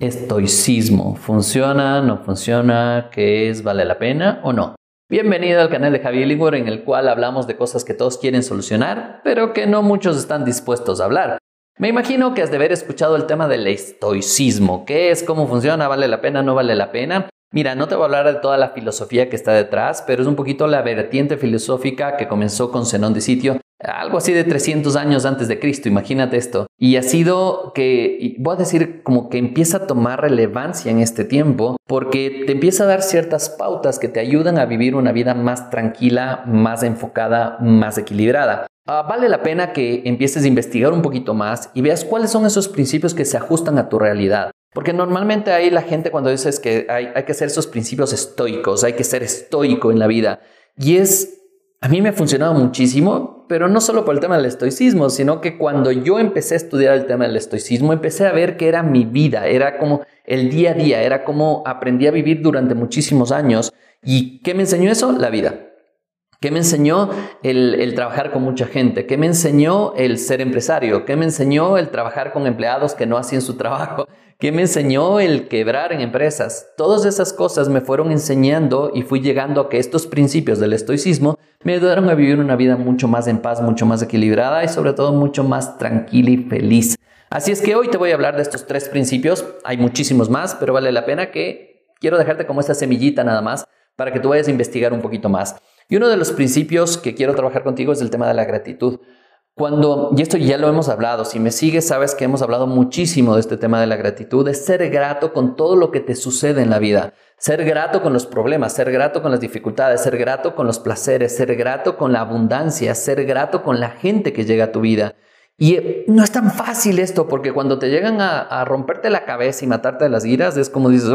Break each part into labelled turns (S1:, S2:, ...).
S1: Estoicismo. ¿Funciona? ¿No funciona? ¿Qué es? ¿Vale la pena o no? Bienvenido al canal de Javier Ligor en el cual hablamos de cosas que todos quieren solucionar, pero que no muchos están dispuestos a hablar. Me imagino que has de haber escuchado el tema del estoicismo. ¿Qué es? ¿Cómo funciona? ¿Vale la pena? ¿No vale la pena? Mira, no te voy a hablar de toda la filosofía que está detrás, pero es un poquito la vertiente filosófica que comenzó con Zenón de Sitio algo así de 300 años antes de Cristo, imagínate esto. Y ha sido que, voy a decir, como que empieza a tomar relevancia en este tiempo, porque te empieza a dar ciertas pautas que te ayudan a vivir una vida más tranquila, más enfocada, más equilibrada. Ah, vale la pena que empieces a investigar un poquito más y veas cuáles son esos principios que se ajustan a tu realidad. Porque normalmente ahí la gente cuando dices que hay, hay que hacer esos principios estoicos, hay que ser estoico en la vida. Y es a mí me ha funcionado muchísimo, pero no solo por el tema del estoicismo, sino que cuando yo empecé a estudiar el tema del estoicismo, empecé a ver que era mi vida, era como el día a día, era como aprendí a vivir durante muchísimos años. ¿Y qué me enseñó eso? La vida. ¿Qué me enseñó el, trabajar con mucha gente? ¿Qué me enseñó el ser empresario? ¿Qué me enseñó el trabajar con empleados que no hacían su trabajo? ¿Qué me enseñó el quebrar en empresas? Todas esas cosas me fueron enseñando y fui llegando a que estos principios del estoicismo me ayudaron a vivir una vida mucho más en paz, mucho más equilibrada y sobre todo mucho más tranquila y feliz. Así es que hoy te voy a hablar de estos tres principios. Hay muchísimos más, pero vale la pena que quiero dejarte como esta semillita nada más para que tú vayas a investigar un poquito más. Y uno de los principios que quiero trabajar contigo es el tema de la gratitud. Cuando, y esto ya lo hemos hablado, si me sigues sabes que hemos hablado muchísimo de este tema de la gratitud, es ser grato con todo lo que te sucede en la vida, ser grato con los problemas, ser grato con las dificultades, ser grato con los placeres, ser grato con la abundancia, ser grato con la gente que llega a tu vida. Y eh, no es tan fácil esto, porque cuando te llegan a, romperte la cabeza y matarte de las iras, es como dices,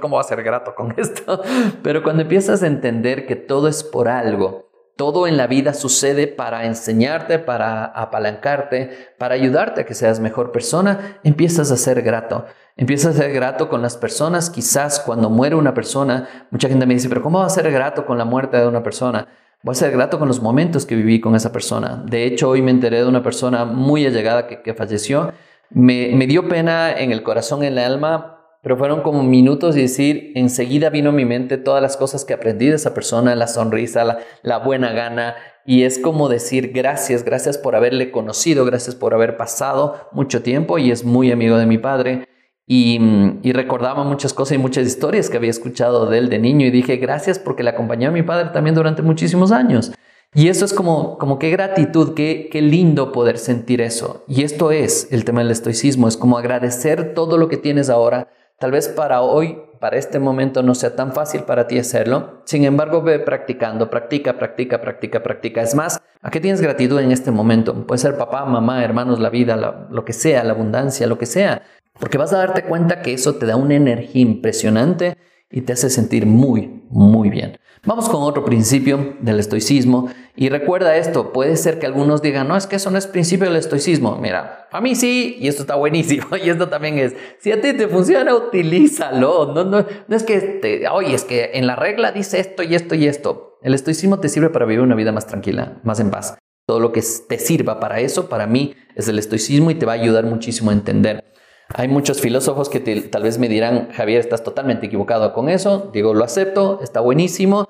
S1: ¿cómo va a ser grato con esto? Pero cuando empiezas a entender que todo es por algo, todo en la vida sucede para enseñarte, para apalancarte, para ayudarte a que seas mejor persona. Empiezas a ser grato. Empiezas a ser grato con las personas. Quizás cuando muere una persona, mucha gente me dice, pero ¿cómo va a ser grato con la muerte de una persona? Voy a ser grato con los momentos que viví con esa persona. De hecho, hoy me enteré de una persona muy allegada que, falleció. Me, me dio pena en el corazón, en el alma, pero fueron como minutos y decir, enseguida vino a mi mente todas las cosas que aprendí de esa persona, la sonrisa, la, la, buena gana, y es como decir gracias, gracias por haberle conocido, gracias por haber pasado mucho tiempo, y es muy amigo de mi padre, y, recordaba muchas cosas y muchas historias que había escuchado de él de niño, y dije gracias porque le acompañó a mi padre también durante muchísimos años. Y eso es como, como qué gratitud, qué, qué lindo poder sentir eso. Y esto es el tema del estoicismo, es como agradecer todo lo que tienes ahora, Tal vez para hoy, para este momento no sea tan fácil para ti hacerlo. Sin embargo, ve practicando, practica, practica, practica, practica. Es más, ¿a qué tienes gratitud en este momento? Puede ser papá, mamá, hermanos, la vida, lo que sea, la abundancia, lo que sea. Porque vas a darte cuenta que eso te da una energía impresionante y te hace sentir muy, muy bien. Vamos con otro principio del estoicismo y recuerda esto, puede ser que algunos digan, no, es que eso no es principio del estoicismo. Mira, a mí sí, y esto está buenísimo, y esto también es, si a ti te funciona, utilízalo. No, no, no es que, te, oye, es que en la regla dice esto y esto y esto. El estoicismo te sirve para vivir una vida más tranquila, más en paz. Todo lo que te sirva para eso, para mí, es el estoicismo y te va a ayudar muchísimo a entender. Hay muchos filósofos que tal vez me dirán, Javier, estás totalmente equivocado con eso. Digo, lo acepto, está buenísimo.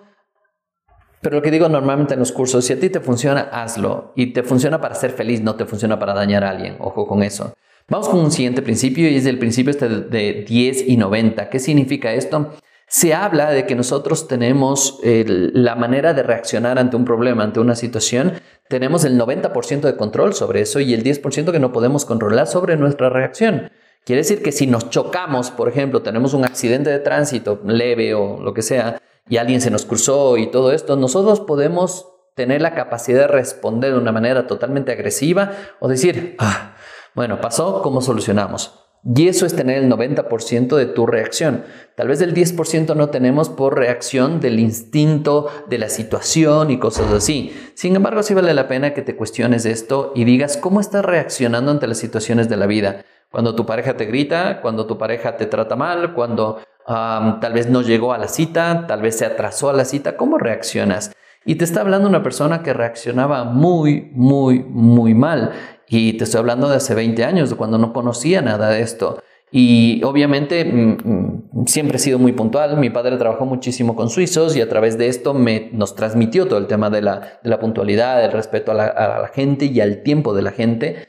S1: Pero lo que digo normalmente en los cursos, si a ti te funciona, hazlo. Y te funciona para ser feliz, no te funciona para dañar a alguien. Ojo con eso. Vamos con un siguiente principio y es el principio este de 10 y 90. ¿Qué significa esto? Se habla de que nosotros tenemos la manera de reaccionar ante un problema, ante una situación. Tenemos el 90% de control sobre eso y el 10% que no podemos controlar sobre nuestra reacción. Quiere decir que si nos chocamos, por ejemplo, tenemos un accidente de tránsito leve o lo que sea, y alguien se nos cruzó y todo esto, nosotros podemos tener la capacidad de responder de una manera totalmente agresiva o decir, ah, bueno, pasó, ¿cómo solucionamos? Y eso es tener el 90% de tu reacción. Tal vez el 10% no tenemos por reacción del instinto, de la situación y cosas así. Sin embargo, sí vale la pena que te cuestiones esto y digas cómo estás reaccionando ante las situaciones de la vida. Cuando tu pareja te grita, cuando tu pareja te trata mal, cuando tal vez no llegó a la cita, tal vez se atrasó a la cita, ¿cómo reaccionas? Y te está hablando una persona que reaccionaba muy, muy, muy mal. Y te estoy hablando de hace 20 años, de cuando no conocía nada de esto. Y obviamente mm, mm, siempre he sido muy puntual. Mi padre trabajó muchísimo con suizos y a través de esto me, nos transmitió todo el tema de la, puntualidad, del respeto a la, gente y al tiempo de la gente.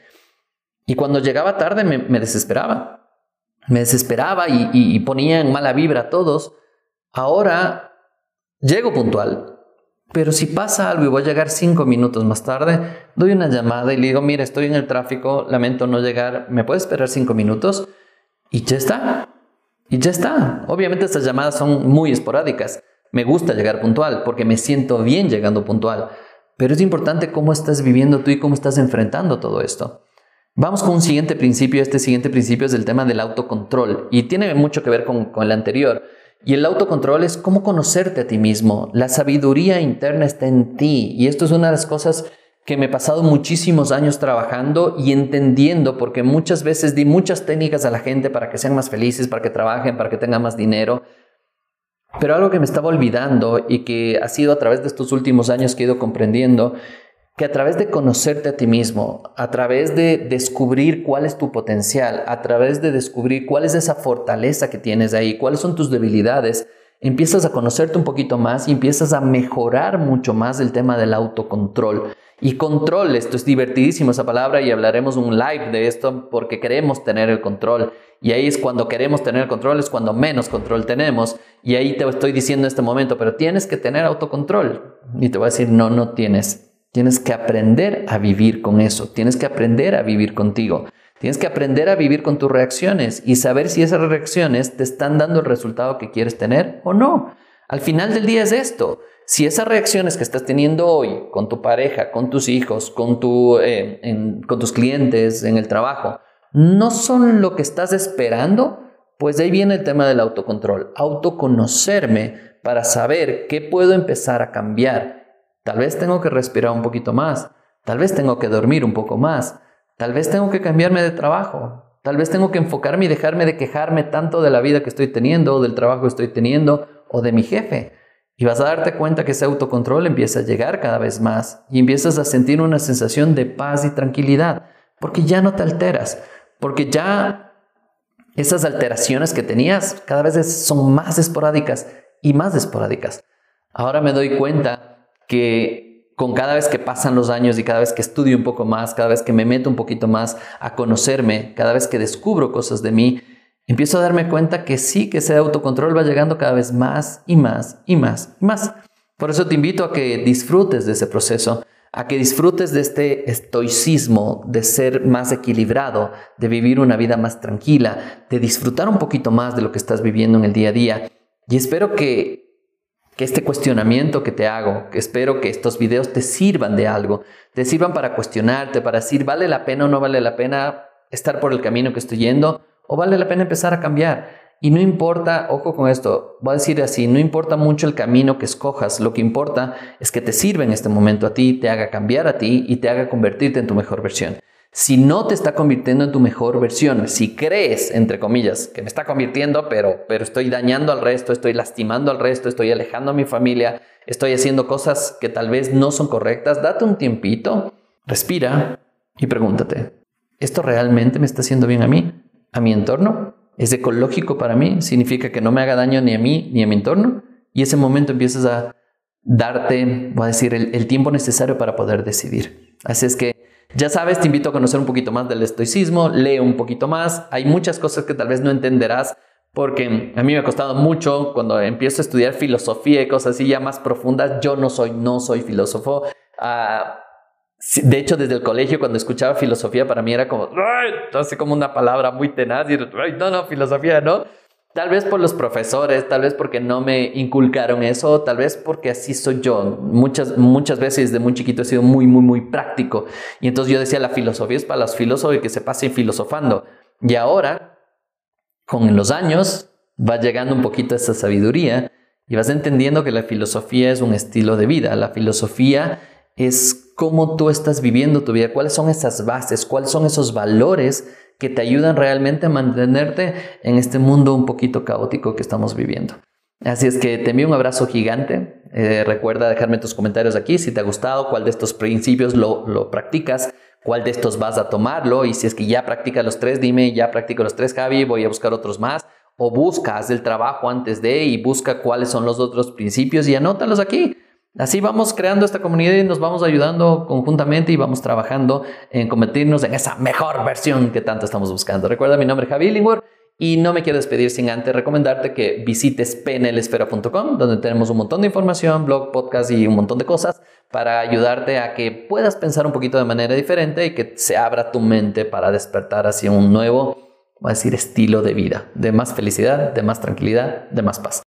S1: Y cuando llegaba tarde me, desesperaba. Me desesperaba y, y, y, ponía en mala vibra a todos. Ahora llego puntual. Pero si pasa algo y voy a llegar cinco minutos más tarde, doy una llamada y le digo, mira, estoy en el tráfico, lamento no llegar, ¿me puedes esperar cinco minutos? Y ya está. Y ya está. Obviamente estas llamadas son muy esporádicas. Me gusta llegar puntual porque me siento bien llegando puntual. Pero es importante cómo estás viviendo tú y cómo estás enfrentando todo esto. Vamos con un siguiente principio. Este siguiente principio es el tema del autocontrol y tiene mucho que ver con, con el anterior. Y el autocontrol es cómo conocerte a ti mismo. La sabiduría interna está en ti. Y esto es una de las cosas que me he pasado muchísimos años trabajando y entendiendo, porque muchas veces di muchas técnicas a la gente para que sean más felices, para que trabajen, para que tengan más dinero. Pero algo que me estaba olvidando y que ha sido a través de estos últimos años que he ido comprendiendo, que a través de conocerte a ti mismo, a través de descubrir cuál es tu potencial, a través de descubrir cuál es esa fortaleza que tienes ahí, cuáles son tus debilidades, empiezas a conocerte un poquito más y empiezas a mejorar mucho más el tema del autocontrol. Y control, esto es divertidísimo esa palabra y hablaremos un live de esto porque queremos tener el control. Y ahí es cuando queremos tener el control, es cuando menos control tenemos. Y ahí te estoy diciendo en este momento, pero tienes que tener autocontrol. Y te voy a decir, no, no tienes. Tienes que aprender a vivir con eso. Tienes que aprender a vivir contigo. Tienes que aprender a vivir con tus reacciones y saber si esas reacciones te están dando el resultado que quieres tener o no. Al final del día es esto. Si esas reacciones que estás teniendo hoy con tu pareja, con tus hijos, con, tu, eh, con tus clientes, en el trabajo, no son lo que estás esperando, pues ahí viene el tema del autocontrol. Autoconocerme para saber qué puedo empezar a cambiar. Tal vez tengo que respirar un poquito más. Tal vez tengo que dormir un poco más. Tal vez tengo que cambiarme de trabajo. Tal vez tengo que enfocarme y dejarme de quejarme tanto de la vida que estoy teniendo, o del trabajo que estoy teniendo, o de mi jefe. Y vas a darte cuenta que ese autocontrol empieza a llegar cada vez más y empiezas a sentir una sensación de paz y tranquilidad, porque ya no te alteras, porque ya esas alteraciones que tenías cada vez son más esporádicas y más esporádicas. Ahora me doy cuenta que con cada vez que pasan los años y cada vez que estudio un poco más, cada vez que me meto un poquito más a conocerme, cada vez que descubro cosas de mí, empiezo a darme cuenta que sí, que ese autocontrol va llegando cada vez más y más y más y más. Por eso te invito a que disfrutes de ese proceso, a que disfrutes de este estoicismo, de ser más equilibrado, de vivir una vida más tranquila, de disfrutar un poquito más de lo que estás viviendo en el día a día. Y espero que, que este cuestionamiento que te hago, que espero que estos videos te sirvan de algo, te sirvan para cuestionarte, para decir, ¿vale la pena o no vale la pena estar por el camino que estoy yendo? o vale la pena empezar a cambiar. Y no importa, ojo con esto, voy a decir así, no importa mucho el camino que escojas, lo que importa es que te sirva en este momento a ti, te haga cambiar a ti y te haga convertirte en tu mejor versión. Si no te está convirtiendo en tu mejor versión, si crees, entre comillas, que me está convirtiendo, pero, pero estoy dañando al resto, estoy lastimando al resto, estoy alejando a mi familia, estoy haciendo cosas que tal vez no son correctas, date un tiempito, respira y pregúntate, ¿esto realmente me está haciendo bien a mí? a mi entorno, es ecológico para mí, significa que no me haga daño ni a mí ni a mi entorno, y ese momento empiezas a darte, voy a decir, el, tiempo necesario para poder decidir. Así es que, ya sabes, te invito a conocer un poquito más del estoicismo, lee un poquito más, hay muchas cosas que tal vez no entenderás, porque a mí me ha costado mucho cuando empiezo a estudiar filosofía y cosas así ya más profundas, yo no soy, no soy filósofo. Uh, de hecho, desde el colegio, cuando escuchaba filosofía, para mí era como, así como una palabra muy tenaz y, no, no, filosofía, ¿no? Tal vez por los profesores, tal vez porque no me inculcaron eso, tal vez porque así soy yo. Muchas, muchas veces de muy chiquito he sido muy, muy, muy práctico. Y entonces yo decía, la filosofía es para los filósofos y que se pasen filosofando. Y ahora, con los años, va llegando un poquito esa sabiduría y vas entendiendo que la filosofía es un estilo de vida. La filosofía es cómo tú estás viviendo tu vida, cuáles son esas bases, cuáles son esos valores que te ayudan realmente a mantenerte en este mundo un poquito caótico que estamos viviendo. Así es que te envío un abrazo gigante. Eh, recuerda dejarme tus comentarios aquí si te ha gustado, cuál de estos principios lo, lo practicas, cuál de estos vas a tomarlo y si es que ya practica los tres, dime, ya practico los tres, Javi, voy a buscar otros más. O busca, haz el trabajo antes de y busca cuáles son los otros principios y anótalos aquí. Así vamos creando esta comunidad y nos vamos ayudando conjuntamente y vamos trabajando en convertirnos en esa mejor versión que tanto estamos buscando. Recuerda, mi nombre es Javi Illingworth y no me quiero despedir sin antes recomendarte que visites pnlesfera.com, donde tenemos un montón de información, blog, podcast y un montón de cosas para ayudarte a que puedas pensar un poquito de manera diferente y que se abra tu mente para despertar hacia un nuevo, voy a decir, estilo de vida, de más felicidad, de más tranquilidad, de más paz.